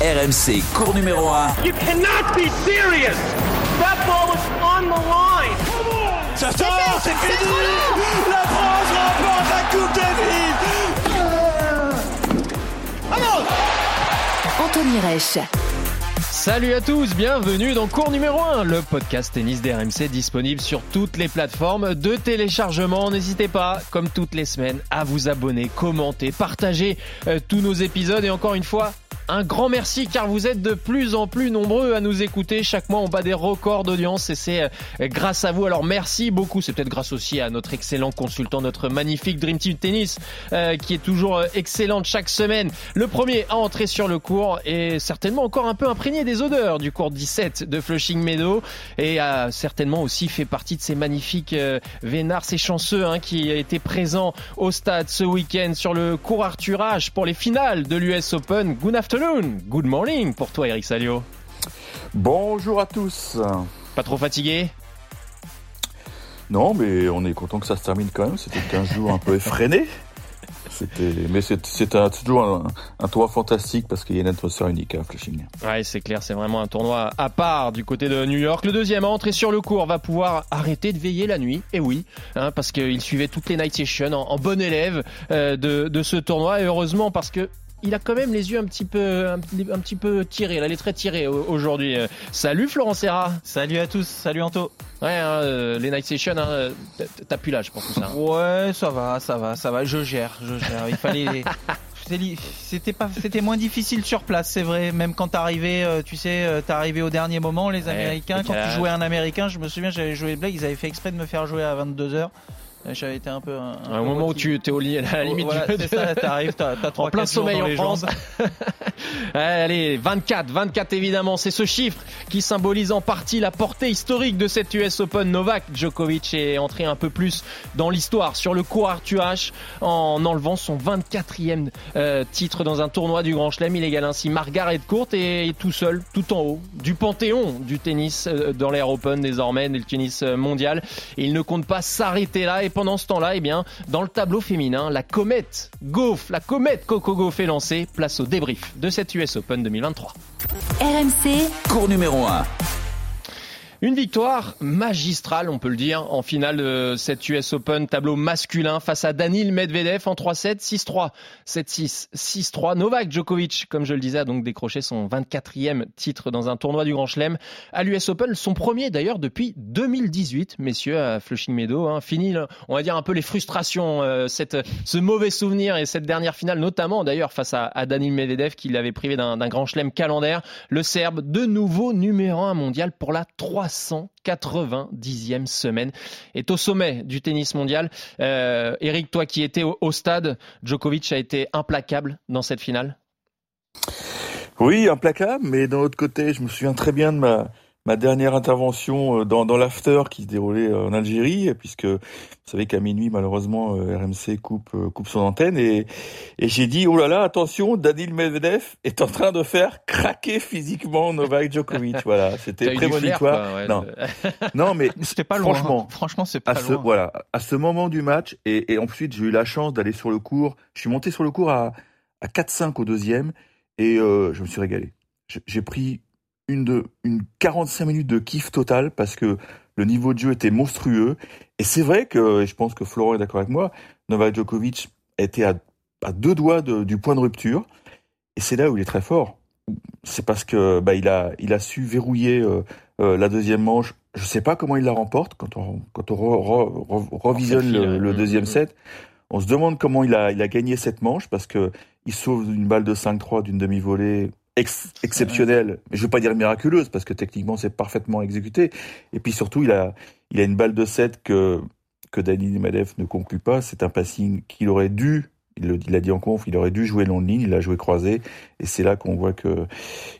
RMC, cours numéro 1. You cannot be serious. That ball was on the line. Ça sort, c'est fini. La France remporte la Coupe Davis. Vamos Anthony Reich. Salut à tous, bienvenue dans cours numéro 1, le podcast tennis d'RMC disponible sur toutes les plateformes de téléchargement. N'hésitez pas, comme toutes les semaines, à vous abonner, commenter, partager euh, tous nos épisodes et encore une fois, un grand merci car vous êtes de plus en plus nombreux à nous écouter. Chaque mois, on bat des records d'audience et c'est euh, grâce à vous. Alors merci beaucoup. C'est peut-être grâce aussi à notre excellent consultant, notre magnifique Dream Team Tennis euh, qui est toujours euh, excellente chaque semaine. Le premier à entrer sur le cours et certainement encore un peu imprégné des odeurs du cours 17 de Flushing Meadow et a certainement aussi fait partie de ces magnifiques vénards, ces chanceux hein, qui étaient présents au stade ce week-end sur le cours Arthur H pour les finales de l'US Open. Good good morning pour toi Eric Salio. Bonjour à tous. Pas trop fatigué? Non, mais on est content que ça se termine quand même. C'était 15 jours un peu effréné. mais c'est toujours un, un, tournoi fantastique parce qu'il y a une atmosphère unique à Flushing. Ouais, c'est clair, c'est vraiment un tournoi à part du côté de New York. Le deuxième à entrer sur le cours va pouvoir arrêter de veiller la nuit. Et oui, hein, parce qu'il suivait toutes les night sessions en, bon élève euh, de, de ce tournoi. Et heureusement parce que il a quand même les yeux un petit peu, un, petit peu tirés. Là, il est très tiré aujourd'hui. Salut Florent Serra. Salut à tous. Salut Anto. Ouais, hein, euh, les Night Sessions, hein, t'as plus l'âge pour tout ça. Hein. Ouais, ça va, ça va, ça va. Je gère, je gère. Il fallait. C'était pas, c'était moins difficile sur place, c'est vrai. Même quand t'arrivais, euh, tu sais, euh, t'arrivais au dernier moment, les Américains. Quand tu jouais un Américain, je me souviens, j'avais joué Blake, ils avaient fait exprès de me faire jouer à 22 h j'avais été un peu. Un, moment où tu es au lit, à la limite voilà, du. C'est ça, t'arrives, t'as, t'as en plein sommeil en France. Allez, 24, 24 évidemment, c'est ce chiffre qui symbolise en partie la portée historique de cette US Open. Novak Djokovic est entré un peu plus dans l'histoire sur le court Arthur H en enlevant son 24e euh, titre dans un tournoi du Grand Chelem. Il égale ainsi Margaret Court et, tout seul, tout en haut du panthéon du tennis euh, dans l'Air Open désormais, du tennis euh, mondial. Et il ne compte pas s'arrêter là et pendant ce temps-là, eh bien, dans le tableau féminin, la comète Goff, la comète Coco Gauff est lancée. Place au débrief de cette US Open 2023. RMC, cours numéro 1. Une victoire magistrale, on peut le dire, en finale de cette US Open tableau masculin face à Danil Medvedev en 3-7, 6-3, 7-6, 6-3. Novak Djokovic, comme je le disais, a donc décroché son 24e titre dans un tournoi du Grand Chelem à l'US Open, son premier d'ailleurs depuis 2018, messieurs, à Flushing Meadow. Hein. Fini, on va dire un peu les frustrations, euh, cette, ce mauvais souvenir et cette dernière finale, notamment d'ailleurs face à, à Danil Medvedev qui l'avait privé d'un Grand Chelem calendaire. Le Serbe, de nouveau numéro 1 mondial pour la 3 390e semaine, est au sommet du tennis mondial. Euh, Eric, toi qui étais au, stade, Djokovic a été implacable dans cette finale? Oui, implacable, mais d'un autre côté, je me souviens très bien de ma, ma dernière intervention euh, dans, dans l'after qui se déroulait euh, en Algérie, puisque vous savez qu'à minuit, malheureusement, euh, RMC coupe, coupe son antenne, et, et j'ai dit, oh là là, attention, Danil Medvedev est en train de faire craquer physiquement Novak Djokovic. voilà, c'était prémonitoire. non. non, mais c'était pas loin. Franchement, franchement, c'est pas à ce, Voilà, à ce moment du match, et, et ensuite j'ai eu la chance d'aller sur le cours. Je suis monté sur le cours à, à 4-5 au deuxième, et je me suis régalé. J'ai pris une, de, une 45 minutes de kiff total parce que le niveau de jeu était monstrueux. Et c'est vrai que, et je pense que Florent est d'accord avec moi, Novak Djokovic était à, à deux doigts de, du point de rupture. Et c'est là où il est très fort. C'est parce que bah, il, a, il a su verrouiller euh, euh, la deuxième manche. Je sais pas comment il la remporte quand on, quand on revisionne le, le, deuxième mm-hmm. set. On se demande comment il a, il a gagné cette manche parce que il sauve une balle de 5-3 d'une demi-volée ex exceptionnelle, mais je veux pas dire miraculeuse parce que techniquement c'est parfaitement exécuté. Et puis surtout, il a, il a une balle de 7 que que Dani Medvedev ne conclut pas. C'est un passing qu'il aurait dû, il, le, il a dit en conf, il aurait dû jouer long de ligne, il a joué croisé. Et c'est là qu'on voit que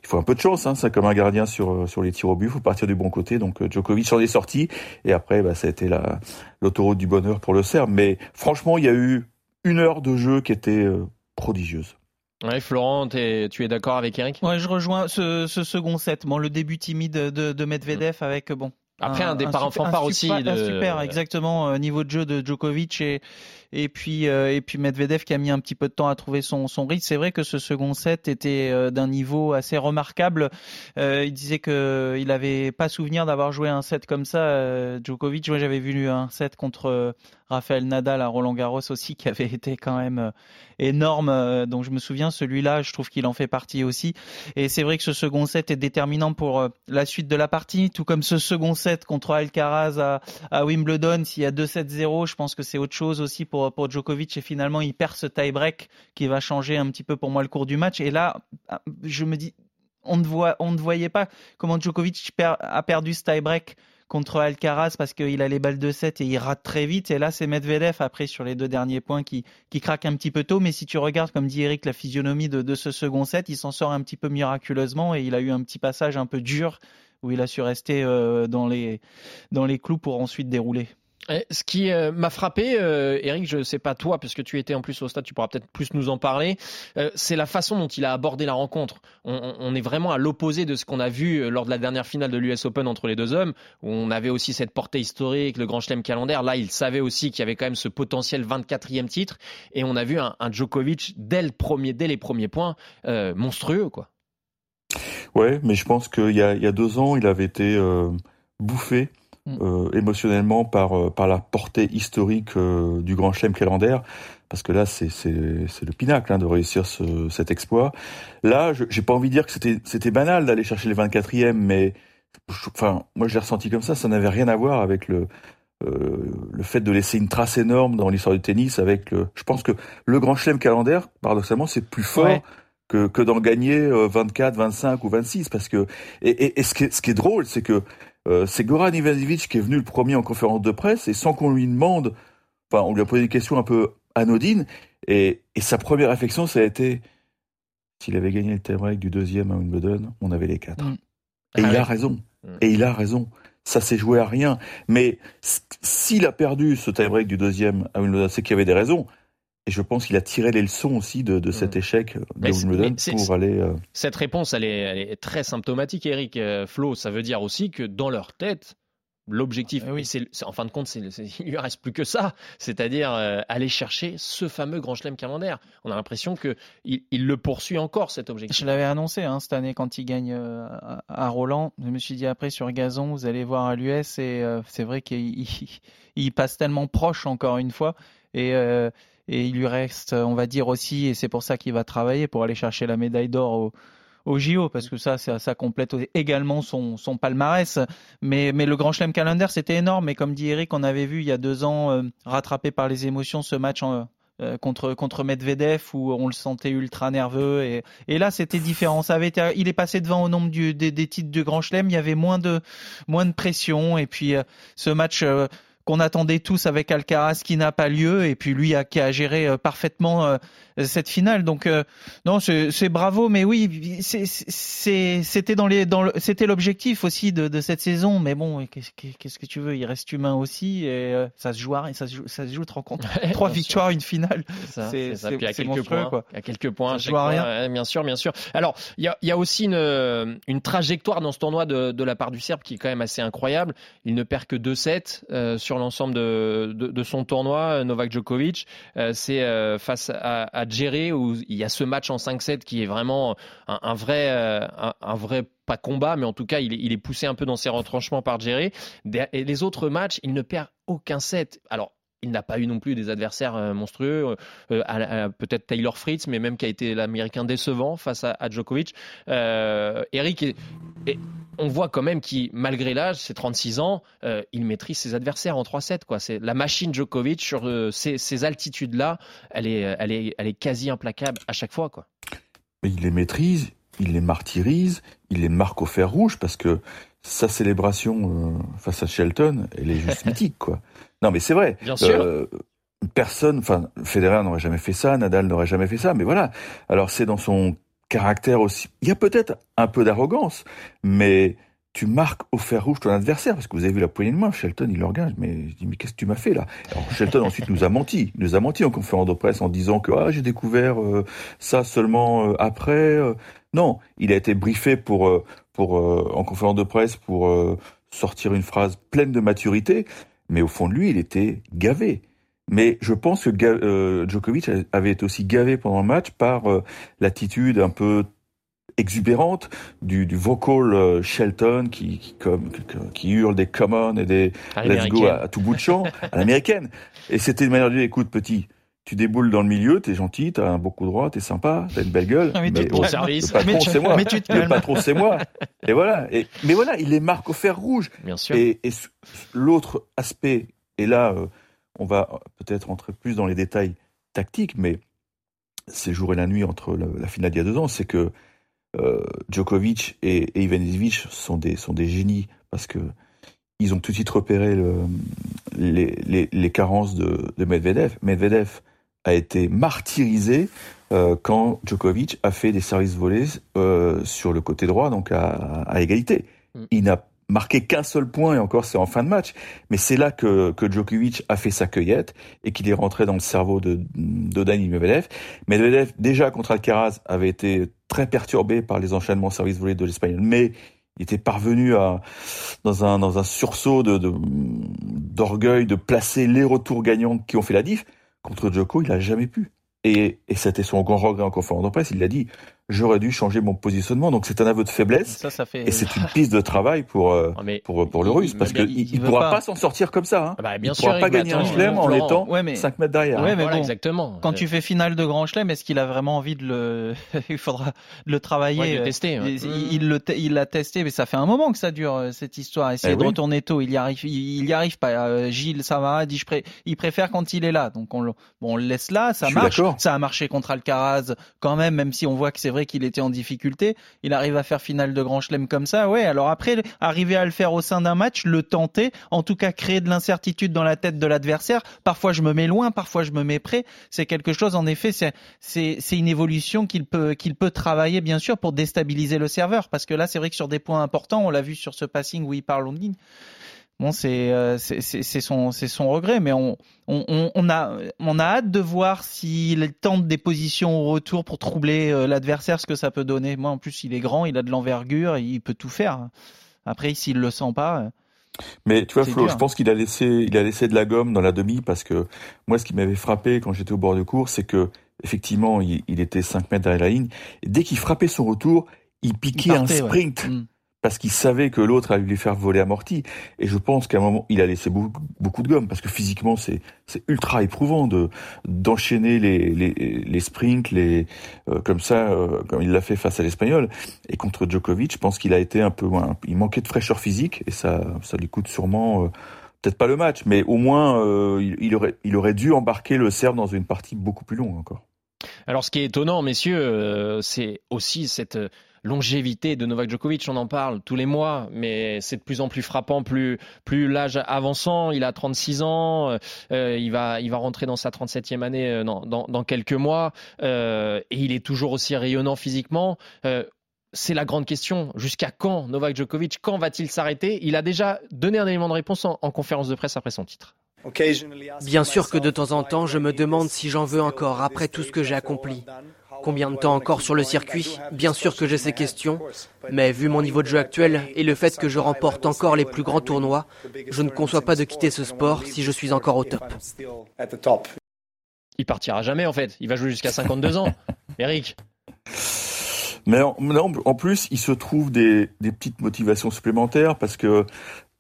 il faut un peu de chance. Hein, c'est comme un gardien sur sur les tirs au but, il faut partir du bon côté. Donc euh, Djokovic en est sorti. Et après, bah, ça a été la l'autoroute du bonheur pour le Serbe. Mais franchement, il y a eu une heure de jeu qui était euh, prodigieuse. Ouais, Florent, tu es d'accord avec Eric? Ouais, je rejoins ce, ce, second set. Bon, le début timide de, de Medvedev avec bon Après un, départ en fanfare aussi. De... super, exactement. niveau de jeu de Djokovic et et puis euh, et puis Medvedev qui a mis un petit peu de temps à trouver son son rythme. C'est vrai que ce second set était euh, d'un niveau assez remarquable. Euh, il disait que il avait pas souvenir d'avoir joué un set comme ça. Djokovic, moi j'avais vu un set contre Raphaël Nadal à Roland Garros aussi qui avait été quand même euh, énorme. Euh, donc je me souviens, celui-là, je trouve qu'il en fait partie aussi. Et c'est vrai que ce second set est déterminant pour euh, la suite de la partie, tout comme ce second set contre Alcaraz à, à Wimbledon. S'il y a 2-7-0, je pense que c'est autre chose aussi pour, Djokovic. Et finalement, il perd ce tie-break qui va changer un petit peu pour moi le cours du match. Et là, je me dis, on ne, on ne voyait pas comment Djokovic a perdu ce tie-break contre Alcaraz parce qu'il a les balles de 7 et il rate très vite. Et là, c'est Medvedev après sur les deux derniers points qui, qui craque un petit peu tôt. Mais si tu regardes, comme dit Eric, la physionomie de, ce second set, il s'en sort un petit peu miraculeusement et il a eu un petit passage un peu dur où il a su rester euh, dans, les, dans les clous pour ensuite dérouler. Ce qui euh, m'a frappé, euh, Eric, je ne sais pas toi, parce que tu étais en plus au stade, tu pourras peut-être plus nous en parler, euh, c'est la façon dont il a abordé la rencontre. On, est vraiment à l'opposé de ce qu'on a vu lors de la dernière finale de l'US Open entre les deux hommes, où on avait aussi cette portée historique, le Grand Chelem calendaire. Là, il savait aussi qu'il y avait quand même ce potentiel 24e titre, et on a vu un, Djokovic dès, le premier, les premiers points monstrueux. quoi. Ouais, mais je pense qu'il y y a deux ans, il avait été bouffé. Euh, émotionnellement par euh, par la portée historique euh, du Grand Chelem calendaire parce que là c'est c'est c'est le pinacle hein, de réussir ce, cet exploit. Là, j'ai pas envie de dire que c'était c'était banal d'aller chercher les 24e mais enfin moi je l'ai ressenti comme ça, ça n'avait rien à voir avec le le fait de laisser une trace énorme dans l'histoire du tennis avec le je pense que le Grand Chelem calendaire paradoxalement c'est plus fort que, que d'en gagner 24, 25 ou 26 parce que et, et, et ce, qui est, ce qui est drôle c'est que euh, c'est Goran Ivanovic qui est venu le premier en conférence de presse et sans qu'on lui demande, enfin, on lui a posé des questions un peu anodines et, sa première réflexion, ça a été s'il avait gagné le tie du deuxième à Wimbledon, on avait les quatre. Mm. Et il ah a raison. Mm. Et il a raison. Ça s'est joué à rien. Mais s'il a perdu ce tie-break du deuxième à Wimbledon, c'est qu'il y avait des raisons. Et je pense qu'il a tiré les leçons aussi de, de cet échec de Wimbledon pour aller. Euh, cette réponse, elle est, elle est, très symptomatique, Eric. Euh, Flo, ça veut dire aussi que dans leur tête, l'objectif, oui. c'est, en fin de compte, c'est, il lui reste plus que ça, c'est-à-dire euh, aller chercher ce fameux Grand Chelem calendaire. On a l'impression que il, il, le poursuit encore cet objectif. Je l'avais annoncé hein, cette année quand il gagne à Roland. Je me suis dit après sur gazon, vous allez voir à l'US et c'est vrai qu'il il, passe tellement proche encore une fois et et il lui reste, on va dire aussi, et c'est pour ça qu'il va travailler pour aller chercher la médaille d'or au, au JO parce que ça, ça, complète également son, palmarès. Mais, le Grand Chelem Calendar, c'était énorme. Et comme dit Eric, on avait vu il y a deux ans, euh, rattrapé par les émotions, ce match euh, contre contre Medvedev où on le sentait ultra nerveux et, là c'était différent ça avait été, il est passé devant au nombre du, des, titres de Grand Chelem il y avait moins de moins de pression et puis euh, ce match qu'on attendait tous avec Alcaraz qui n'a pas lieu et puis lui a, qui a géré euh, parfaitement euh, cette finale. Donc euh, non, c'est bravo, mais oui, c'était dans les, dans c'était l'objectif aussi de, de, cette saison. Mais bon, qu'est-ce que tu veux? Il reste humain aussi et ça se joue, à, ça se joue, ça se joue, rends compte Trois victoires, une finale. C'est ça. Puis à quelques points, quoi. À quelques points, ça à rien. bien sûr, bien sûr. Alors il y a, y a, aussi une, une trajectoire dans ce tournoi de, de, la part du Serbe qui est quand même assez incroyable. Il ne perd que 2-7 sur l'ensemble de, son tournoi, Novak Djokovic. C'est face à, à gérer où il y a ce match en 5-7 qui est vraiment un, vrai, euh, un, vrai pas combat, mais en tout cas, il est, poussé un peu dans ses retranchements par Jerry. Et les autres matchs, il ne perd aucun set. Alors, il n'a pas eu non plus des adversaires euh, monstrueux, euh, peut-être Taylor Fritz, mais même qui a été l'américain décevant face à, Djokovic. Eric on voit quand même qu'il, malgré l'âge, ses 36 ans, euh, il maîtrise ses adversaires en 3-7. Quoi. C'est la machine Djokovic sur euh, ces, altitudes-là, elle est, elle, est, elle est quasi implacable à chaque fois. Quoi. Il les maîtrise, il les martyrise, il les marque au fer rouge parce que sa célébration euh, face à Shelton, elle est juste mythique. Quoi. Non, mais c'est vrai. Bien sûr. personne, enfin, Federer n'aurait jamais fait ça, Nadal n'aurait jamais fait ça, mais voilà. Alors c'est dans son caractère aussi. Il y a peut-être un peu d'arrogance, mais tu marques au fer rouge ton adversaire, parce que vous avez vu la poignée de main, Shelton, il regarde, mais je dis, mais qu'est-ce que tu m'as fait là? Alors Shelton ensuite nous a menti, il nous a menti en conférence de presse en disant que ah, j'ai découvert euh, ça seulement euh, après. Euh. Non, il a été briefé pour, pour en conférence de presse pour sortir une phrase pleine de maturité, mais au fond de lui, il était gavé. Mais je pense que euh, Djokovic avait été aussi gavé pendant le match par euh, l'attitude un peu exubérante du, du vocal euh, Shelton qui, qui, comme, qui hurle des come on et des let's go à, tout bout de champ à l'américaine. Et c'était une manière de dire, écoute petit, tu déboules dans le milieu, t'es gentil, t'as un beau coup droit, t'es sympa, t'as une belle gueule. Mais, mais au service. Le patron, c'est moi. Mais tu te le patron, c'est moi. Et voilà. Et, mais voilà, il les marque au fer rouge. Bien sûr. Et, et l'autre aspect, et là, euh, on va peut-être rentrer plus dans les détails tactiques, mais c'est jour et la nuit entre la, la finale d'il y a deux ans, c'est que euh, Djokovic et, et Ivanisevic sont des, sont des génies parce que ils ont tout de suite repéré le, les, les, les, carences de, de, Medvedev. Medvedev a été martyrisé euh, quand Djokovic a fait des services volés euh, sur le côté droit, donc à, à égalité. Mm. Il n'a marqué qu'un seul point et encore c'est en fin de match. Mais c'est là que, que Djokovic a fait sa cueillette et qu'il est rentré dans le cerveau de, de Dani Medvedev. Medvedev déjà contre Alcaraz avait été très perturbé par les enchaînements services volés de l'Espagnol, mais il était parvenu à dans un dans un sursaut de d'orgueil de, de placer les retours gagnants qui ont fait la diff. Contre Djoko, il a jamais pu. Et, et c'était son grand regret en conférence de presse. Il l'a dit j'aurais dû changer mon positionnement. Donc c'est un aveu de faiblesse. Ça, ça fait... Et c'est une piste de travail pour euh, pour pour le Russe parce qu'il il, il pourra pas, s'en sortir comme ça. Hein. Ah bah, bien il sûr, pourra pas gagner un chelem en étant ouais, mais... 5 mètres derrière. Ouais, mais voilà, bon, exactement. Quand tu fais finale de grand chelem, est-ce qu'il a vraiment envie de le Il faudra le travailler. Ouais, le tester. Ouais. Il, il le il l'a testé, mais ça fait un moment que ça dure euh, cette histoire. Essayer eh de oui. retourner tôt, il y arrive, il, y arrive pas. Euh, Gilles Samara dit je pré... il préfère quand il est là. Donc on le bon, on le laisse là, ça Je marche. Ça a marché contre Alcaraz quand même, même si on voit que c'est vrai qu'il était en difficulté. Il arrive à faire finale de Grand Chelem comme ça, ouais. Alors après, arriver à le faire au sein d'un match, le tenter, en tout cas créer de l'incertitude dans la tête de l'adversaire. Parfois je me mets loin, parfois je me mets près. C'est quelque chose, en effet, c'est une évolution qu'il peut travailler bien sûr pour déstabiliser le serveur, parce que là c'est vrai que sur des points importants, on l'a vu sur ce passing où il parle en. Bon, c'est euh, son son regret, mais on, on, on a on a hâte de voir s'il tente des positions au retour pour troubler euh, l'adversaire, ce que ça peut donner. Moi, en plus, il est grand, il a de l'envergure, il peut tout faire. Après, s'il le sent pas. euh, Mais tu vois, Flo, dur. je pense qu'il a laissé, il a laissé de la gomme dans la demi parce que moi, ce qui m'avait frappé quand j'étais au bord de cours, c'est que effectivement, il, il était 5 mètres derrière la ligne. Et dès qu'il frappait son retour, il piquait partait, un ouais. sprint Mm. Parce qu'il savait que l'autre allait lui faire voler amorti. Et je pense qu'à un moment, il a laissé beaucoup, de gomme parce que physiquement, c'est ultra éprouvant de d'enchaîner les, les les sprints, les euh, comme ça, euh, comme il l'a fait face à l'Espagnol. Et contre Djokovic, je pense qu'il a été un peu, un- il manquait de fraîcheur physique et ça ça lui coûte sûrement. euh, Peut-être pas le match, mais au moins il, aurait il aurait dû embarquer le Serbe dans une partie beaucoup plus longue encore. Alors, ce qui est étonnant, messieurs, c'est aussi cette longévité de Novak Djokovic. On en parle tous les mois, mais c'est de plus en plus frappant, plus, plus l'âge avançant. Il a 36 ans, euh, il, va, il va rentrer dans sa 37e année euh, dans, dans, quelques mois, euh, et il est toujours aussi rayonnant physiquement. Euh, c'est la grande question. Jusqu'à quand Novak Djokovic Quand va-t-il s'arrêter? Il a déjà donné un élément de réponse en conférence de presse après son titre. Bien sûr que de temps en temps, je me demande si j'en veux encore après tout ce que j'ai accompli. Combien de temps encore sur le circuit? Bien sûr que j'ai ces questions, mais vu mon niveau de jeu actuel et le fait que je remporte encore les plus grands tournois, je ne conçois pas de quitter ce sport si je suis encore au top. Il partira jamais en fait. Il va jouer jusqu'à 52 ans. Eric Mais en, non, en plus, il se trouve des, des petites motivations supplémentaires parce que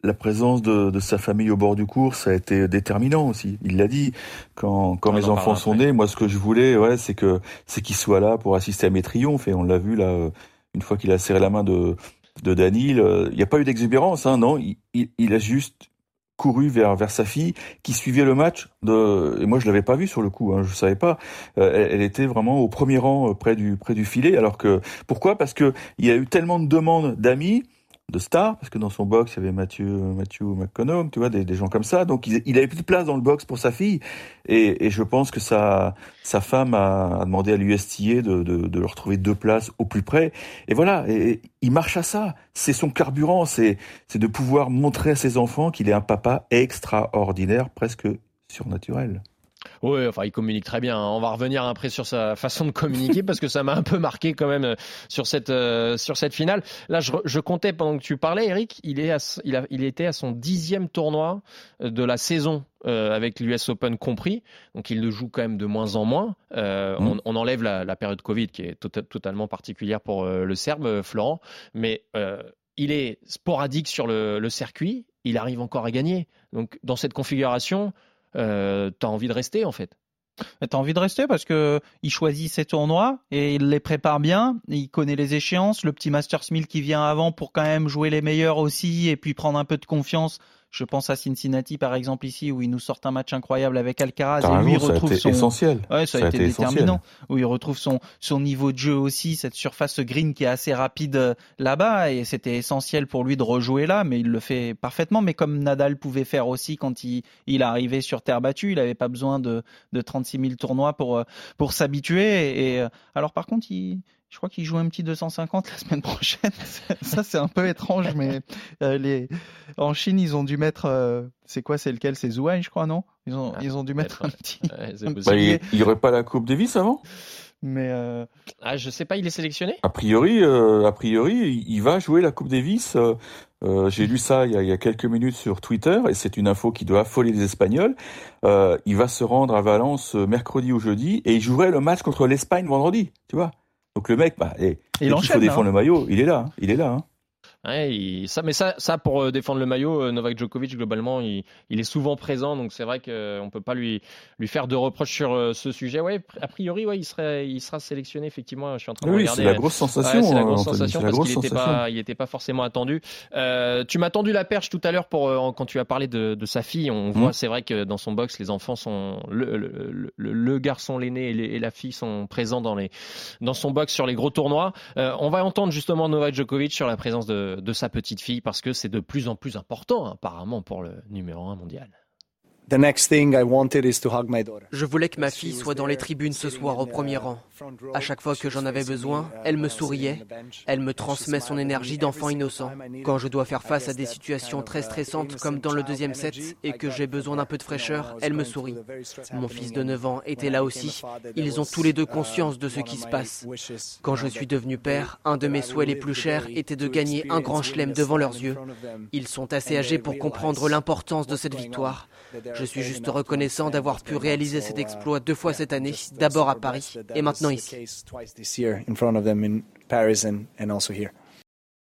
la présence de, de sa famille au bord du cours, ça a été déterminant aussi. Il l'a dit quand, quand On mes en enfants sont nés. Moi, ce que je voulais, ouais, c'est que c'est qu'ils soient là pour assister à mes triomphes. Et on l'a vu là, euh, une fois qu'il a serré la main de de Danil. euh, Il n'y a pas eu d'exubérance, hein, non. Il, il, il a juste couru vers vers sa fille qui suivait le match de et moi je l'avais pas vu sur le coup hein, je savais pas Euh, elle, elle était vraiment au premier rang près du près du filet alors que pourquoi? Parce que il y a eu tellement de demandes d'amis de stars parce que dans son box il y avait Mathieu Mathieu McConaughey tu vois des, gens comme ça. Donc il, il avait plus de place dans le box pour sa fille. Et, et je pense que sa sa femme a, a demandé à l'USTA de, de de leur trouver deux places au plus près. Et voilà. Et, et il marche à ça. C'est son carburant. C'est c'est de pouvoir montrer à ses enfants qu'il est un papa extraordinaire presque surnaturel Oui, enfin, il communique très bien. On va revenir après sur sa façon de communiquer parce que ça m'a un peu marqué quand même euh, sur cette euh, sur cette finale. Là, je, je, comptais pendant que tu parlais, Eric. Il est il, a, il était à son dixième tournoi euh, de la saison euh, avec l'US Open compris. Donc il le joue quand même de moins en moins. Euh, mmh. on, on, enlève la, la, période Covid qui est to totalement particulière pour le Serbe Florent, mais il est sporadique sur le, le, circuit. Il arrive encore à gagner. Donc dans cette configuration euh, tu as envie de rester en fait. Tu as envie de rester parce que il choisit ses tournois et il les prépare bien. Il connaît les échéances. Le petit Masters 1000 qui vient avant pour quand même jouer les meilleurs aussi et puis prendre un peu de confiance je pense à Cincinnati par exemple ici où il nous sort un match incroyable avec Alcaraz et lui il retrouve son essentiel. Ouais, ça, a, été, déterminant. Où il retrouve son son niveau de jeu aussi, cette surface green qui est assez rapide euh, là-bas et c'était essentiel pour lui de rejouer là, mais il le fait parfaitement. Mais comme Nadal pouvait faire aussi quand il il arrivait sur terre battue, il avait pas besoin de de 36 000 tournois pour euh, pour s'habituer. Et euh, alors par contre il je crois qu'il joue un petit 250 la semaine prochaine. Ça, c'est un peu étrange, mais euh, les... en Chine, ils ont dû mettre. Euh... C'est quoi C'est lequel? C'est Zhuhai, je crois, non? Ils ont, ah, ils ont dû mettre un petit. un petit... Bah, il n'y aurait pas la Coupe Davis avant? Mais euh... ah, je sais pas, il est sélectionné? A priori, euh, a priori, il va jouer la Coupe Davis. Euh, euh, J'ai lu ça il y, a, il y, a, quelques minutes sur Twitter et c'est une info qui doit affoler les Espagnols. Euh, il va se rendre à Valence mercredi ou jeudi et il jouerait le match contre l'Espagne vendredi. Tu vois? Donc le mec, bah, et, il enchaîne, il faut défendre hein. le maillot, il est là, hein. il est là. Hein. Ouais, il, ça, mais ça, ça pour euh, défendre le maillot, euh, Novak Djokovic globalement, il, il est souvent présent, donc c'est vrai qu'on peut pas lui lui faire de reproches sur euh, ce sujet. Ouais, a priori, ouais, il serait, il sera sélectionné effectivement. Je suis en train de oui, regarder. c'est la grosse sensation. Ouais, c'est la grosse sensation parce qu'il n'était pas, il était pas forcément attendu. Euh, tu m'as tendu la perche tout à l'heure pour quand tu as parlé de, de sa fille. On voit, mmh. c'est vrai que dans son box, les enfants sont le, le, le, le garçon, l'aîné et, et, la fille sont présents dans les dans son box sur les gros tournois. on va entendre justement Novak Djokovic sur la présence de de sa petite fille parce que c'est de plus en plus important apparemment pour le numéro un mondial. Je voulais que ma fille soit dans les tribunes ce soir au premier rang. À chaque fois que j'en avais besoin, elle me souriait, elle me transmet son énergie d'enfant innocent. Quand je dois faire face à des situations très stressantes comme dans le deuxième set et que j'ai besoin d'un peu de fraîcheur, elle me sourit. Mon fils de 9 ans était là aussi. Ils ont tous les deux conscience de ce qui se passe. Quand je suis devenu père, un de mes souhaits les plus chers était de gagner un grand chelem devant leurs yeux. Ils sont assez âgés pour comprendre l'importance de cette victoire. Je suis juste reconnaissant d'avoir pu réaliser cet exploit deux fois cette année, d'abord à Paris et maintenant ici.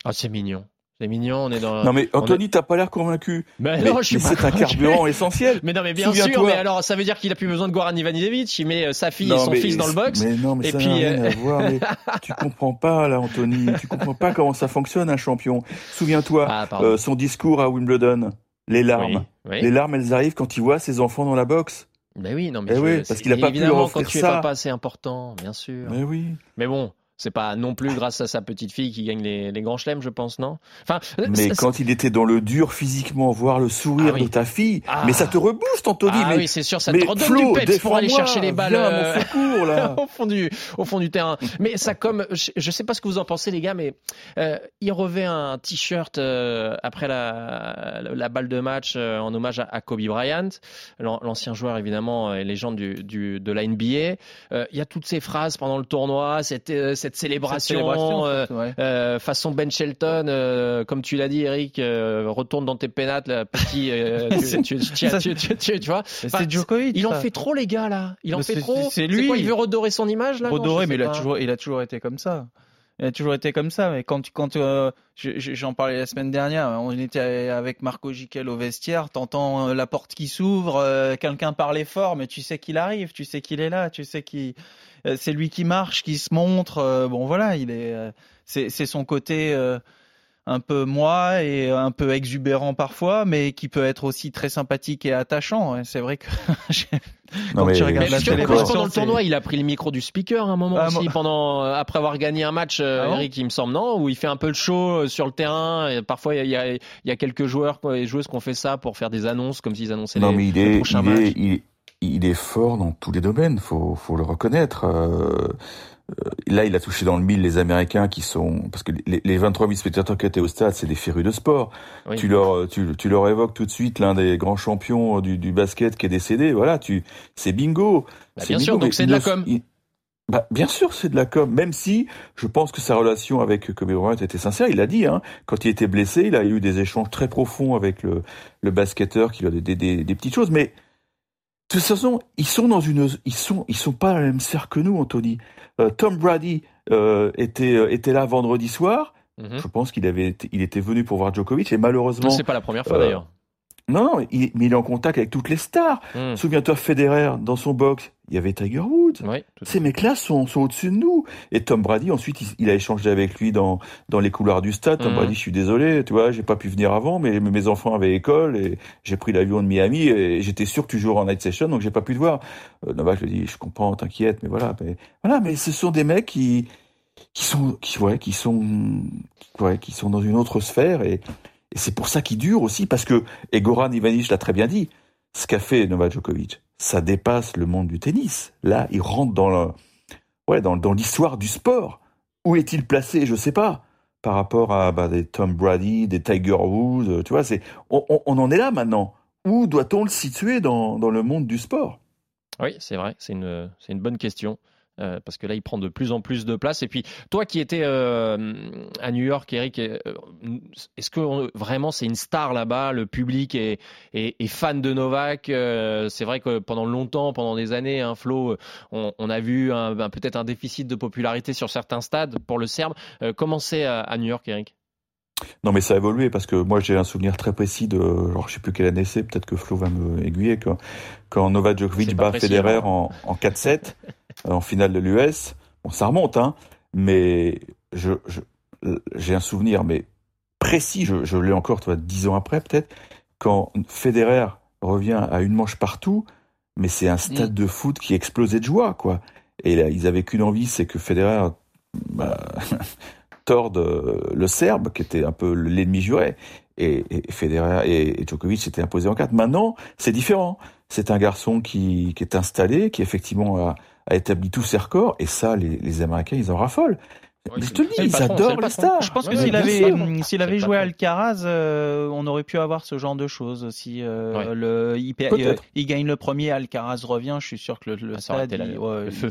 Ah, c'est mignon. C'est mignon, on est dans. Non mais Anthony, t'as pas l'air convaincu. Ben mais, non, je suis mais c'est un carburant essentiel. Mais non, mais bien sûr. Mais alors, ça veut dire qu'il a plus besoin de Goran Ivanisevic. Il met euh, sa fille non, et son fils dans le box. Mais non, mais et ça puis, n'a rien à voir. Mais tu comprends pas là, Anthony. Tu comprends pas comment ça fonctionne un champion. Souviens-toi, ah, euh, son discours à Wimbledon les larmes. Oui, oui. Les larmes, elles arrivent quand il voit ses enfants dans la boxe. Mais oui, non, mais eh je, oui, parce qu'il a pas pu leur quand tu ça. es papa, c'est important, bien sûr. Mais oui. Mais bon, c'est pas non plus grâce à sa petite fille qui gagne les, les grands chelems, je pense, non? Enfin, mais quand il était dans le dur physiquement, voir le sourire ah oui. de ta fille, ah. mais ça te rebooste, Anthony. Ah mais, oui, c'est sûr, ça te redonne Flo, du peps pour aller chercher les balles euh, secours, là. au fond du au fond du terrain. mais ça, comme je, je, sais pas ce que vous en pensez, les gars, mais euh, il revêt un t-shirt euh, après la, la, la balle de match euh, en hommage à, à Kobe Bryant, l'ancien joueur évidemment et légende du, du de la NBA. Euh, il y a toutes ces phrases pendant le tournoi, cette cette célébration, cette célébration euh, ouais. euh, façon Ben Shelton, euh, comme tu l'as dit, Eric, retourne dans tes pénates, là, petit, tu, tu, tu, tu, vois. c'est Djokovic. Il en fait trop, les gars, là. Il en fait trop. C'est lui. Quoi, il veut redorer son image, là? Redorer, mais il a toujours, il a toujours été comme ça. Il a toujours été comme ça. Mais quand, quand euh, j'en parlais la semaine dernière, on était avec Marco Giquel au vestiaire, t'entends la porte qui s'ouvre, euh, quelqu'un parlait fort, mais tu sais qu'il arrive, tu sais qu'il est là, tu sais qu'il c'est lui qui marche, qui se montre. bon voilà, il est, c'est son côté un peu moi et un peu exubérant parfois, mais qui peut être aussi très sympathique et attachant. C'est vrai que non, mais, tu regardes la télévision, pendant le tournoi, il a pris le micro du speaker à un moment ah, aussi, moi... pendant euh, après avoir gagné un match, euh, ah Eric, il me semble non, où il fait un peu le show euh, sur le terrain. Et parfois, il y a, il y a quelques joueurs et joueuses qui ont fait ça pour faire des annonces, comme s'ils annonçaient non, les, mais il les est, prochains il matchs. Est, il, il est fort dans tous les domaines, faut, faut le reconnaître. Euh, là, il a touché dans le mille les Américains qui sont parce que les, les 23 000 spectateurs qui étaient au stade, c'est des férus de sport. Tu leur tu, tu, leur évoques tout de suite l'un des grands champions du, du, basket qui est décédé. Voilà, tu c'est bingo. Bah, bien sûr, donc c'est de la com. bah, bien sûr, c'est de la com. Même si je pense que sa relation avec Kobe Bryant était sincère. Il l'a dit. Hein, quand il était blessé, il a eu des échanges très profonds avec le, le basketteur qui lui a des, des, des petites choses. Mais de toute façon, ils sont dans une, ils sont, ils sont pas dans la même sphère que nous, Anthony. Euh, Tom Brady euh, était euh, était là vendredi soir. Mhm. Je pense qu'il avait, il était venu pour voir Djokovic et malheureusement. C'est pas la première fois d'ailleurs. Non, non, il, mais il est en contact avec toutes les stars. Hmm. Souviens-toi, Federer, dans son box, il y avait Tiger Woods. Ces mecs-là sont, sont au-dessus de nous. Et Tom Brady, ensuite, il, a échangé avec lui dans, dans les couloirs du stade. Tom hmm. Brady, je suis désolé, tu vois, j'ai pas pu venir avant, mais mes enfants avaient école et j'ai pris l'avion de Miami et j'étais sûr que tu jouerais en night session, donc j'ai pas pu te voir. Euh, Novak lui dit, je comprends, t'inquiète, mais voilà, mais voilà, mais ce sont des mecs qui, qui sont, qui, ouais, qui sont, ouais, qui sont dans une autre sphère et, et c'est pour ça qu'il dure aussi, parce que, et Goran Ivanic l'a très bien dit, ce qu'a fait Novak Djokovic, ça dépasse le monde du tennis. Là, il rentre dans ouais, dans, l'histoire du sport. Où est-il placé Je sais pas. Par rapport à bah, des Tom Brady, des Tiger Woods, tu vois, c'est, on, on, en est là maintenant. Où doit-on le situer dans, dans le monde du sport? Oui, c'est vrai, c'est une, c'est une bonne question. Euh, parce que là, il prend de plus en plus de place. Et puis, toi qui étais euh, à New York, Eric, euh, est-ce que vraiment c'est une star là-bas? Le public est, est, fan de Novak. c'est vrai que pendant longtemps, pendant des années, hein, Flo, on, on, a vu peut-être un déficit de popularité sur certains stades pour le Serbe. comment c'est à, New York, Eric? Non, mais ça a évolué parce que moi j'ai un souvenir très précis de, alors je sais plus quelle année c'est, peut-être que Flo va me aiguiller, quand, quand Novak Djokovic bat Federer hein. en, en 4-7. en finale de l'US. Bon, ça remonte, hein, mais je, j'ai un souvenir, mais précis, je, je l'ai encore, toi, dix ans après peut-être, quand Federer revient à une manche partout, mais c'est un stade mm. de foot qui explosait de joie, quoi. Et là, ils avaient qu'une envie, c'est que Federer bah, torde le Serbe, qui était un peu l'ennemi juré. Et, et Federer et, et Djokovic s'étaient imposés en quatre. Maintenant, c'est différent. C'est un garçon qui, qui est installé, qui effectivement a, a établi tous ses records, et ça, les, les Américains, ils en raffolent. je te le dis, ils adorent les stars. Je pense que s'il avait, s'il avait joué Alcaraz, euh, on aurait pu avoir ce genre de choses. Si euh, le, il, il, gagne le premier, Alcaraz revient, je suis sûr que le, le stade,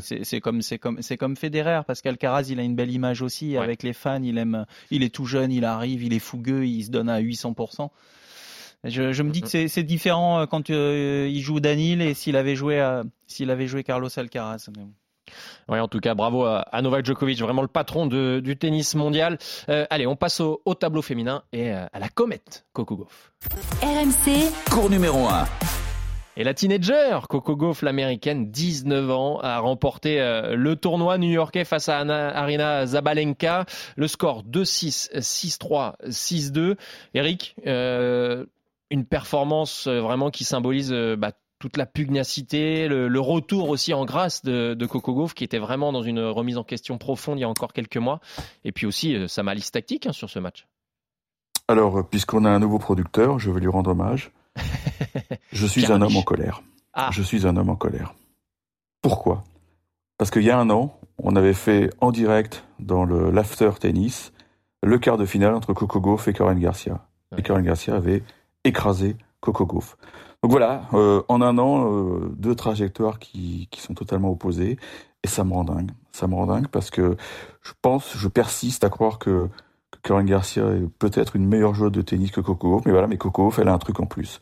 c'est comme, c'est comme, c'est comme Federer, parce qu'Alcaraz, il a une belle image aussi avec les fans. Il aime, il est tout jeune, il arrive, il est fougueux, il se donne à 800 je, me dis que c'est différent euh, quand euh, il joue Danil et s'il avait joué s'il avait joué Carlos Alcaraz. Oui, en tout cas, bravo à, Novak Djokovic, vraiment le patron du tennis mondial. Euh, allez, on passe au, tableau féminin et à la comète Coco Gauff. RMC, cours numéro 1. Et la teenager, Coco Gauff, l'américaine, 19 ans, a remporté le tournoi new-yorkais face à Arina Zabalenka. Le score 2-6, 6-3, 6-2. Eric, une performance euh, vraiment qui symbolise euh, bah, toute la pugnacité, le, retour aussi en grâce de, Coco Gauff, qui était vraiment dans une remise en question profonde il y a encore quelques mois, et puis aussi euh, sa malice tactique hein, sur ce match. Alors, puisqu'on a un nouveau producteur, je vais lui rendre hommage. je suis un homme en colère. Ah. Je suis un homme en colère. Pourquoi? Parce qu'il y a un an, on avait fait en direct dans le l'after tennis le quart de finale entre Coco Gauff et Corinne Garcia. Et Corinne Garcia avait écrasé Coco Gauff. Donc voilà, euh, en un an, euh, deux trajectoires qui, qui sont totalement opposées, et ça me rend dingue. Ça me rend dingue parce que je pense, je persiste à croire que, que Garcia est peut-être une meilleure joueuse de tennis que Coco Gauff, mais voilà, mais Coco Gauff, elle a un truc en plus.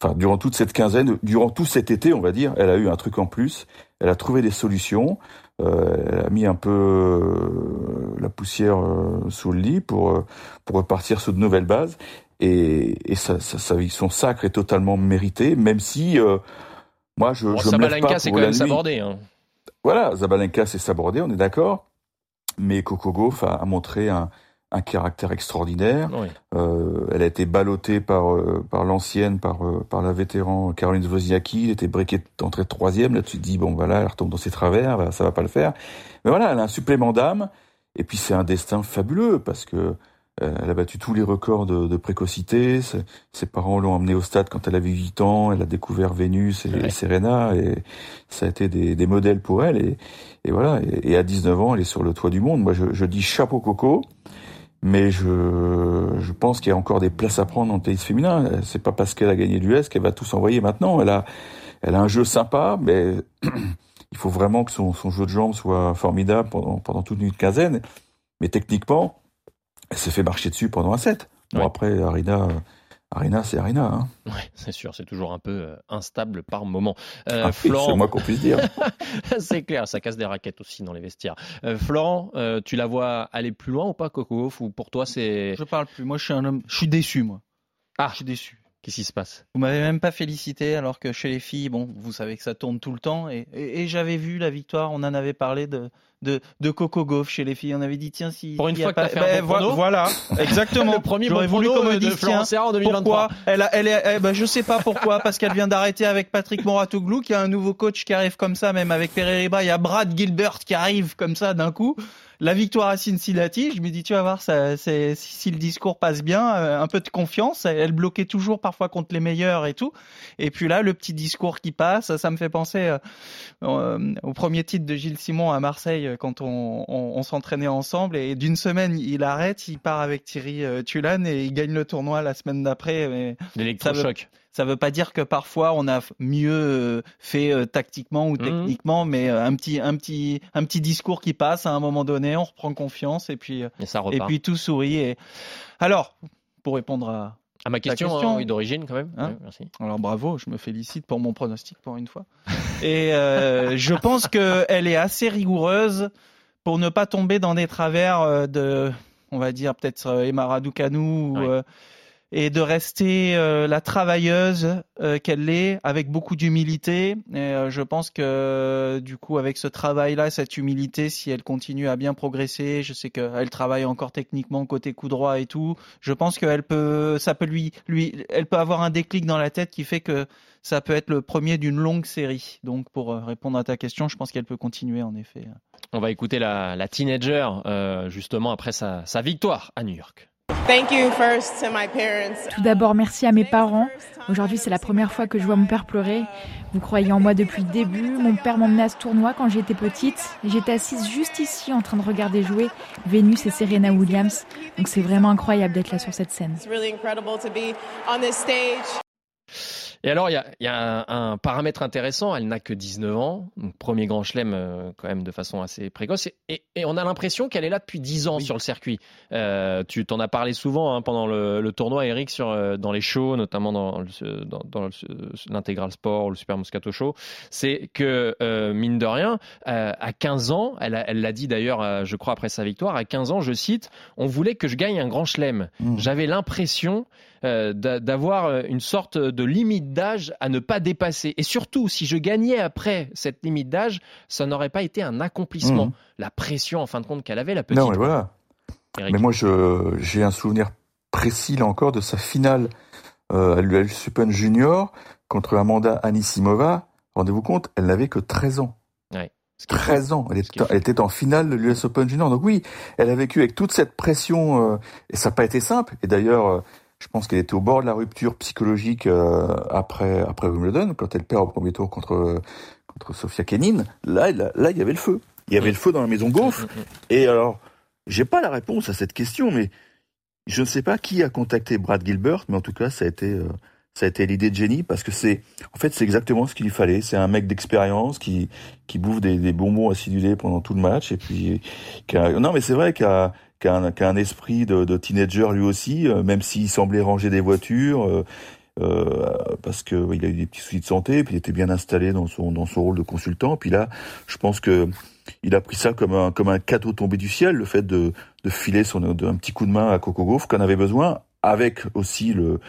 Enfin, durant toute cette quinzaine, durant tout cet été, on va dire, elle a eu un truc en plus. Elle a trouvé des solutions. Euh, elle a mis un peu euh, la poussière euh, sous le lit pour pour repartir sur de nouvelles bases et, et ça, ça, son sacre est totalement mérité, même si euh, moi je, je me lève pas c'est quand même sabordé. Hein. Voilà, Zabalenka c'est sabordé, on est d'accord, mais Coco Gauff a, montré un, un, caractère extraordinaire. Euh, elle a été ballottée par euh, par l'ancienne, par euh, par la vétéran Caroline Wozniacki, elle était briquée d'entrée de troisième. Là tu te dis bon voilà, elle retombe dans ses travers, ça va pas le faire. Mais voilà, elle a un supplément d'âme. Et puis c'est un destin fabuleux parce que elle a battu tous les records de, de précocité. Ses, parents l'ont emmenée au stade quand elle avait 8 ans. Elle a découvert Vénus et, Serena et ça a été des, des modèles pour elle. Et, et voilà. Et, à 19 ans, elle est sur le toit du monde. Moi, je, je dis chapeau coco. Mais je, je pense qu'il y a encore des places à prendre le tennis féminin. C'est pas parce qu'elle a gagné l'US qu'elle va tout s'envoyer maintenant. Elle a, elle a un jeu sympa, mais il faut vraiment que son, son jeu de jambes soit formidable pendant, pendant toute une quinzaine. Mais techniquement, elle s'est fait marcher dessus pendant un set. Bon, après, Arina, Arina, c'est Arina. Hein. Ouais, c'est sûr, c'est toujours un peu euh, instable par moment. Euh, ah Florent... c'est moi qu'on puisse dire. c'est clair, ça casse des raquettes aussi dans les vestiaires. Euh, Florent, euh, tu la vois aller plus loin ou pas, Coco Ou pour toi, c'est. Je parle plus. Moi, je suis un homme. Je suis déçu, moi. Ah, je suis déçu. Qu'est-ce qui se passe? Vous m'avez même pas félicité, alors que chez les filles, bon, vous savez que ça tourne tout le temps. Et, et j'avais vu la victoire, on en avait parlé de, de, de Coco Gauff chez les filles. On avait dit tiens si pour une fois que fait un ben, voilà. Exactement. Le premier J'aurais voulu qu'on me dise tiens en 2023. pourquoi elle a, elle est eh ben, je sais pas pourquoi parce qu'elle vient d'arrêter avec Patrick Moratoglou qui a un nouveau coach qui arrive comme ça même avec Pereira. Il y a Brad Gilbert qui arrive comme ça d'un coup la victoire à Cincinnati, je me dis tu vas voir ça, c'est, si le discours passe bien, euh, un peu de confiance. Elle bloquait toujours parfois contre les meilleurs et tout. Et puis là, le petit discours qui passe, ça me fait penser euh, euh, au premier titre de Gilles Simon à Marseille quand on, on, s'entraînait ensemble. Et d'une semaine, il arrête, il part avec Thierry Tulane et il gagne le tournoi la semaine d'après. L'électrochoc. Ça veut pas dire que parfois on a mieux euh, fait euh, tactiquement ou mhm. techniquement, mais euh, un petit, un petit, un petit discours qui passe à un moment donné, on reprend confiance et puis, et, puis tout sourit. Et alors, pour répondre à, à ma question, hein, d'origine quand même. Hein merci. Alors bravo, je me félicite pour mon pronostic pour une fois. Et je pense qu'elle est assez rigoureuse pour ne pas tomber dans des travers de, on va dire peut-être Emma Raducanu ou et de rester euh, la travailleuse euh, qu'elle est avec beaucoup d'humilité. Et euh, je pense que du coup, avec ce travail-là, cette humilité, si elle continue à bien progresser, je sais qu'elle travaille encore techniquement côté coup droit et tout. Je pense qu'elle peut, ça peut lui, lui, elle peut avoir un déclic dans la tête qui fait que ça peut être le premier d'une longue série. Donc, pour répondre à ta question, je pense qu'elle peut continuer en effet. On va écouter la, teenager justement après sa victoire à New York. Tout d'abord, merci à mes parents. Aujourd'hui, c'est la première fois que je vois mon père pleurer. Vous croyez en moi depuis le début. Mon père m'emmenait à ce tournoi quand j'étais petite. J'étais assise juste ici en train de regarder jouer Vénus et Serena Williams. Donc c'est vraiment incroyable d'être là sur cette scène. Et alors, il y a, y a un, un, paramètre intéressant. Elle n'a que 19 ans, donc premier grand chelem euh, quand même de façon assez précoce. Et, et, on a l'impression qu'elle est là depuis 10 ans sur le circuit. Euh, tu t'en as parlé souvent hein, pendant le, le, tournoi, Eric, sur, euh, dans les shows, notamment dans, dans, dans l'intégral sport, le Super Moscato Show. C'est que, mine de rien, à 15 ans, elle, elle l'a dit d'ailleurs, je crois, après sa victoire, à 15 ans, je cite, on voulait que je gagne un grand chelem. Mmh. J'avais l'impression d'avoir une sorte de limite d'âge à ne pas dépasser. Et surtout, si je gagnais après cette limite d'âge, ça n'aurait pas été un accomplissement. Mmh. La pression, en fin de compte, qu'elle avait, la petite. Non, mais voilà. Mais moi, j'ai un souvenir précis, là encore, de sa finale euh, à l'US Open Junior contre Amanda Anisimova. Rendez-vous compte, elle n'avait que 13 ans. 13 ans, elle était, elle était, en finale de l'US Open Junior. Donc oui, elle a vécu avec toute cette pression, euh, et ça n'a pas été simple. Et d'ailleurs, je pense qu'elle était au bord de la rupture psychologique euh, après après Wimbledon quand elle perd au premier tour contre contre Sofia Kenin. Là, là, il y avait le feu. Il y avait le feu dans la maison Goff. Et alors, j'ai pas la réponse à cette question, mais je ne sais pas qui a contacté Brad Gilbert, mais en tout cas, ça a été euh, ça a été l'idée de Jenny parce que c'est en fait c'est exactement ce qu'il lui fallait. C'est un mec d'expérience qui qui bouffe des, des bonbons acidulés pendant tout le match et puis qui non mais c'est vrai qu'il a qui a un, esprit de, de, teenager lui aussi, euh, même s'il semblait ranger des voitures, euh, euh parce que il a eu des petits soucis de santé, puis il était bien installé dans son dans son rôle de consultant. Puis là, je pense que il a pris ça comme un comme un cadeau tombé du ciel, le fait de de filer son un petit coup de main à Coco Gauff qu'on avait besoin, avec aussi le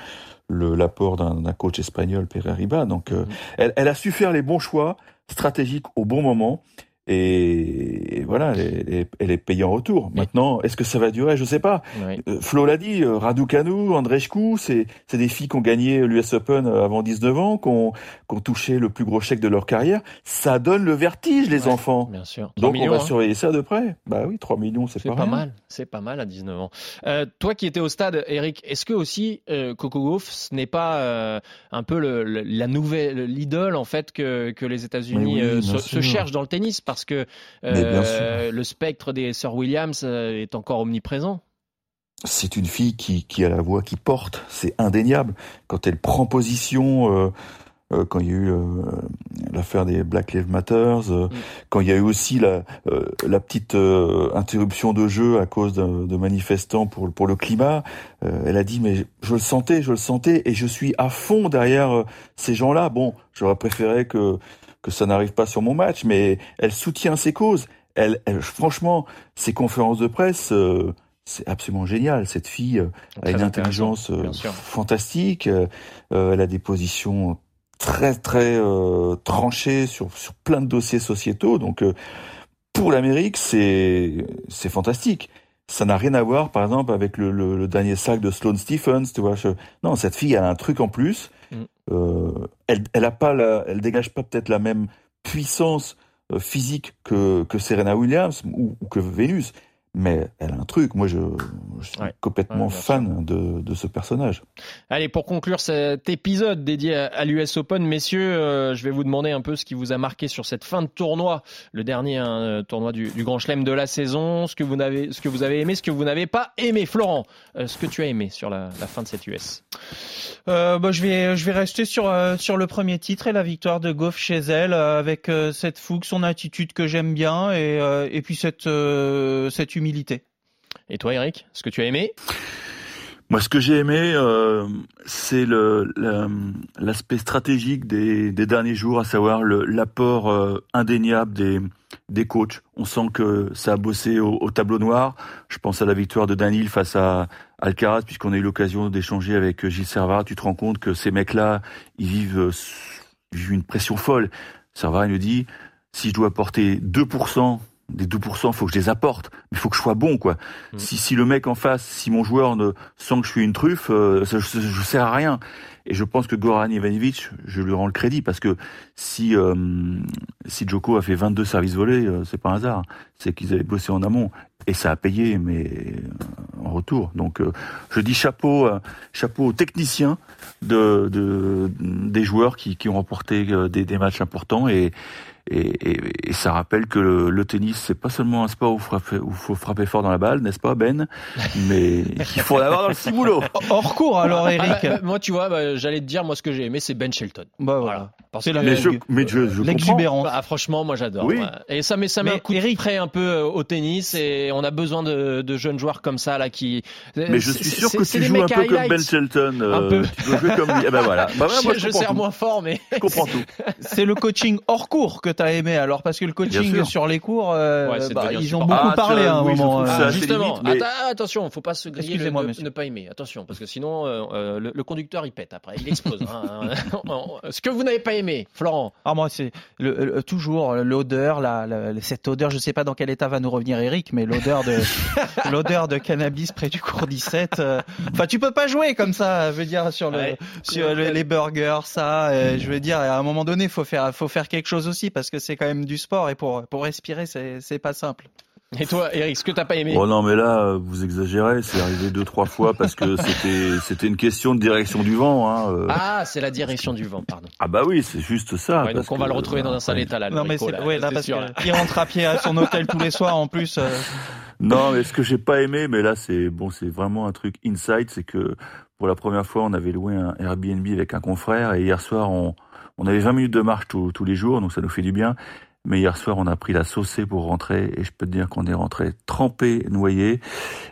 l'apport d'un coach espagnol, Pere Riba. Donc, euh, mm-hmm. elle, elle, a su faire les bons choix stratégiques au bon moment. Et, voilà, elle est, payée en retour. Maintenant, est-ce que ça va durer? Je sais pas. Euh, Flo l'a dit, euh, Raducanu, Andreescu, c'est c'est des filles qui ont gagné l'US Open euh, avant 19 ans, qui ont, qui ont touché le plus gros chèque de leur carrière. Ça donne le vertige, les enfants. Bien sûr. Donc on va hein. surveiller ça de près. Bah oui, 3 millions, c'est pas, pas mal. C'est pas mal à 19 ans. Euh, toi qui étais au stade, Eric, est-ce que aussi Coco Gauff, ce n'est pas un peu le, la nouvelle l'idole en fait que que les États-Unis se, se, cherchent dans le tennis? Parce que euh, le spectre des Sir Williams euh, est encore omniprésent. C'est une fille qui, qui a la voix qui porte, c'est indéniable. Quand elle prend position, euh, quand il y a eu l'affaire des Black Lives Matter, mm. quand il y a eu aussi la, la petite interruption de jeu à cause de, de, manifestants pour, pour le climat, elle a dit mais je le sentais, je le sentais et je suis à fond derrière ces gens-là. Bon, j'aurais préféré que que ça n'arrive pas sur mon match, mais elle soutient ses causes. Elle, elle franchement, ses conférences de presse, euh, c'est absolument génial. Cette fille euh, a une intelligence euh, fantastique. elle a des positions très très tranchées sur sur plein de dossiers sociétaux. Donc pour l'Amérique, c'est c'est fantastique. Ça n'a rien à voir, par exemple, avec le, le, dernier sac de Sloane Stephens. Tu vois, non, cette fille a un truc en plus. Mm. Euh, elle, elle pas, la, elle dégage pas peut-être la même puissance euh, physique que, Serena Williams ou que Vénus, mais elle a un truc. Moi, je, suis complètement fan de, de, ce personnage. Allez, pour conclure cet épisode dédié à, l'US Open, messieurs, euh, je vais vous demander un peu ce qui vous a marqué sur cette fin de tournoi, le dernier hein, euh, tournoi du, du, Grand Chelem de la saison, ce que vous avez, ce que vous avez aimé, ce que vous n'avez pas aimé. Florent, euh, ce que tu as aimé sur la, la fin de cette US. Euh, bah, je vais je vais rester sur sur le premier titre et la victoire de Goff chez elle avec cette fougue, son attitude que j'aime bien et et puis cette cette humilité. Et toi, Eric, ce que tu as aimé moi, ce que j'ai aimé, euh, c'est l'aspect stratégique des, derniers jours, à savoir l'apport euh, indéniable des, des coachs. On sent que ça a bossé au, tableau noir. Je pense à la victoire de Danil face à Alcaraz, puisqu'on a eu l'occasion d'échanger avec Gilles Servat. Tu te rends compte que ces mecs-là, ils vivent, euh, vivent une pression folle. Servat, il nous dit, si je dois apporter 2% des 2%, faut que je les apporte, mais il faut que je sois bon, quoi. Mm. Si, si le mec en face, si mon joueur ne sent que je suis une truffe, euh, je, je, sers à rien. Et je pense que Goran Ivanovic, je lui rends le crédit parce que si euh, si Joko a fait 22 services volés, euh, c'est pas un hasard, c'est qu'ils avaient bossé en amont et ça a payé, mais en retour. Donc je dis chapeau chapeau aux techniciens de, de des joueurs qui, qui ont remporté des, des matchs importants et et, et, ça rappelle que le, tennis, c'est pas seulement un sport où il faut frapper fort dans la balle, n'est-ce pas, Ben? Mais il faut l'avoir dans le ciboulot. Hors cours, alors, ah, Eric. Bah, moi, tu vois, bah, j'allais te dire, moi, ce que j'ai aimé, c'est Ben Shelton. Bah voilà. Parce que mais je, mais je, je l'exubérance. Ah, franchement, moi, j'adore. Oui. Et ça met, ça met un coup de près un peu euh, au tennis, et on a besoin de, de jeunes joueurs comme ça là qui. Mais je suis sûr que tu joues un peu comme Ben Shelton. Euh, un peu. Tu dois jouer comme lui. Eh ben voilà. Bah, moi, je, je sers moins fort, mais. Je comprends tout. C'est le coaching hors cours que t'as aimé alors parce que le coaching sur les cours, euh, bah, ils ont beaucoup ah, parlé à un moment. Euh. justement, limite, mais... attention, faut pas se griller le, ne, ne, pas aimer. Attention, parce que sinon euh, le, le, conducteur il pète après, il explose. hein. Ce que vous n'avez pas aimé, Florent. Ah moi c'est le, toujours l'odeur, la, la, cette odeur. Je sais pas dans quel état va nous revenir Eric, mais l'odeur de l'odeur de cannabis près du cours 17. Enfin, tu peux pas jouer comme ça. Je veux dire sur le sur les burgers, ça. je veux dire, à un moment donné, faut faire faut faire quelque chose aussi parce que c'est quand même du sport sport et pour, pour respirer, c'est pas simple. Et toi, Eric, ce que t'as pas aimé? Oh non, mais là, vous exagérez. C'est arrivé deux, trois fois parce que c'était, c'était une question de direction du vent. Hein, euh. Ah, c'est la direction du vent, pardon. Ah bah oui, c'est juste ça. donc on va le retrouver dans un sale état là. Non mais c'est, ouais, là parce qu'il rentre à pied à son hôtel tous les soirs en plus. Euh. Non, mais ce que j'ai pas aimé, mais là c'est bon, c'est vraiment un truc inside, c'est que pour la première fois, on avait loué un Airbnb avec un confrère et hier soir, on on avait 20 minutes de marche tous les jours, donc ça nous fait du bien. Mais hier soir, on a pris la saucée pour rentrer et je peux te dire qu'on est rentré trempé, noyé.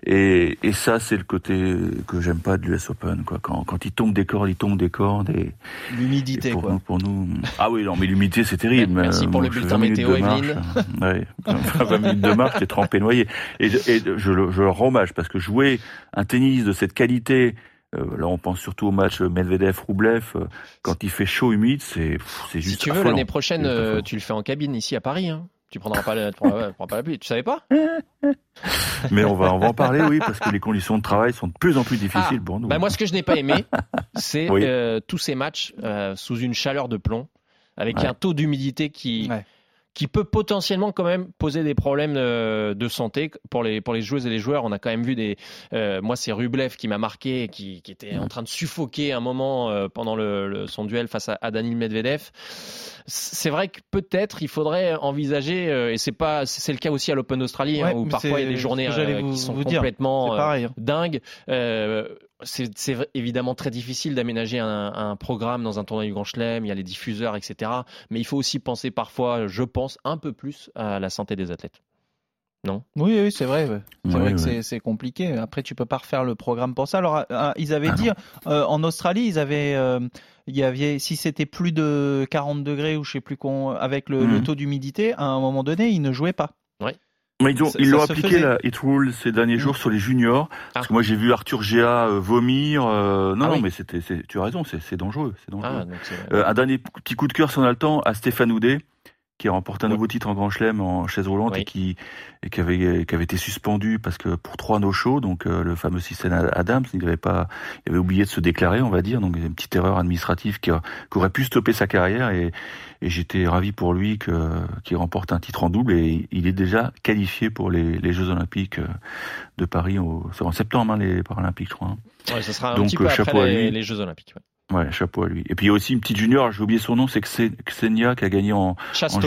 Et, et ça, c'est le côté que j'aime pas de l'US Open, quoi. Quand, quand il tombe des cordes, il tombe des cordes et. L'humidité, pour quoi. Nous, pour nous. Ah oui, non, mais l'humidité, c'est terrible. Merci pour le bulletin météo, Evelyne. ouais. 20 minutes de marche, t'es trempé, noyé. Et, et je, je leur rends hommage parce que jouer un tennis de cette qualité, euh, là, on pense surtout au match Medvedev-Roublev. Quand il fait chaud, humide, c'est c'est juste. Si tu veux, l'année prochaine, euh, tu le fais en cabine ici à Paris. Hein. Tu prendras pas, tu prendras, pas la pluie. Tu savais pas? Mais on va, on va en parler, oui, parce que les conditions de travail sont de plus en plus difficiles Ah, pour nous. Bah moi, ce que je n'ai pas aimé, c'est Oui. euh, tous ces matchs euh, sous une chaleur de plomb, avec Ouais. un taux d'humidité qui, Ouais. Qui peut potentiellement quand même poser des problèmes euh, de santé pour les, pour les joueuses et les joueurs. On a quand même vu des... euh, moi, c'est Rublev qui m'a marqué, qui, qui était en train de suffoquer un moment euh, pendant le, le- son duel face à, à Medvedev. C'est vrai que peut-être il faudrait envisager, euh, et c'est pas, c'est le cas aussi à l'Open d'Australie, hein, où parfois il y a des journées euh, qui sont vous dire. complètement C'est c'est évidemment très difficile d'aménager un, un programme dans un tournoi du Grand Chelem, il y a les diffuseurs, etc. Mais il faut aussi penser parfois, je pense, un peu plus à la santé des athlètes. Non? Oui, oui, c'est vrai. ouais. C'est Ouais, vrai que ouais. c'est- compliqué. Après, tu peux pas refaire le programme pour ça. Alors, euh, ils avaient dit euh, en Australie, ils avaient, euh, il y avait, si c'était plus de 40 degrés ou je sais plus qu'on, avec le, Mhm. le taux d'humidité, à un moment donné, ils ne jouaient pas. Mais ils ont- Ça- ils l'ont appliqué la Hit Rule ces derniers jours sur les juniors. Parce Ah. que moi j'ai vu Arthur Géa euh, vomir. euh, non, Ah non, oui. mais c'était, c'est- tu as raison, c'est, c'est dangereux, c'est dangereux. Ah, donc c'est- Euh, un dernier petit coup de cœur, si on a le temps, à Stéphane Houdet, qui a remporté un nouveau titre en Grand Chelem en chaise roulante Oui. et qui et qui avait qui avait été suspendu parce que pour trois no shows, donc euh, le fameux Sisson Adams, il avait pas, il avait oublié de se déclarer, on va dire, donc une petite erreur administrative qui, a- qui aurait pu stopper sa carrière et et j'étais ravi pour lui que qu'il remporte un titre en double et il est déjà qualifié pour les, les Jeux Olympiques euh, de Paris au, en septembre hein, les Paralympiques, je crois. hein. ouais, ce sera un donc, petit peu euh, après chapeau à les, Jeux Olympiques. ouais. Ouais, chapeau à lui. Et puis il y a aussi une petite junior, j'ai oublié son nom, c'est Xe- Xenia qui a gagné en,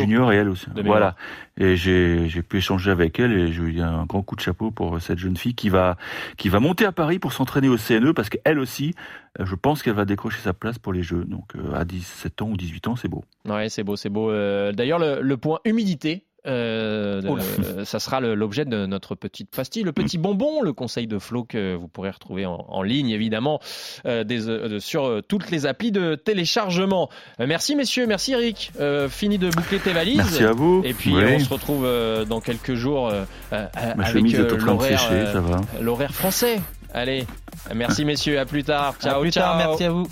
junior et elle aussi. Voilà. Et j'ai j'ai pu échanger avec elle et je lui dis un grand coup de chapeau pour cette jeune fille qui va qui va monter à Paris pour s'entraîner au CNE parce qu'elle aussi, euh, je pense qu'elle va décrocher sa place pour les Jeux. Donc euh, à 17 ans ou 18 ans, c'est beau. Ouais, c'est beau, c'est beau. Euh, D'ailleurs, le, le point humidité. Euh, euh, ça sera l'objet de notre petite pastille, le petit bonbon, le conseil de Flo que vous pourrez retrouver en, en ligne évidemment euh, des, euh, sur euh, toutes les applis de téléchargement. Euh, merci messieurs, merci Eric. Euh, fini de boucler tes valises. Merci à vous. Et puis Oui. on se retrouve euh, dans quelques jours euh, euh, avec euh, l'horaire sécher, euh, ça va. l'horaire français. Allez, merci messieurs, à plus tard. Ciao, à plus ciao. tard, merci à vous.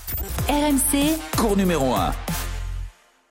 RMC, Cours numéro 1.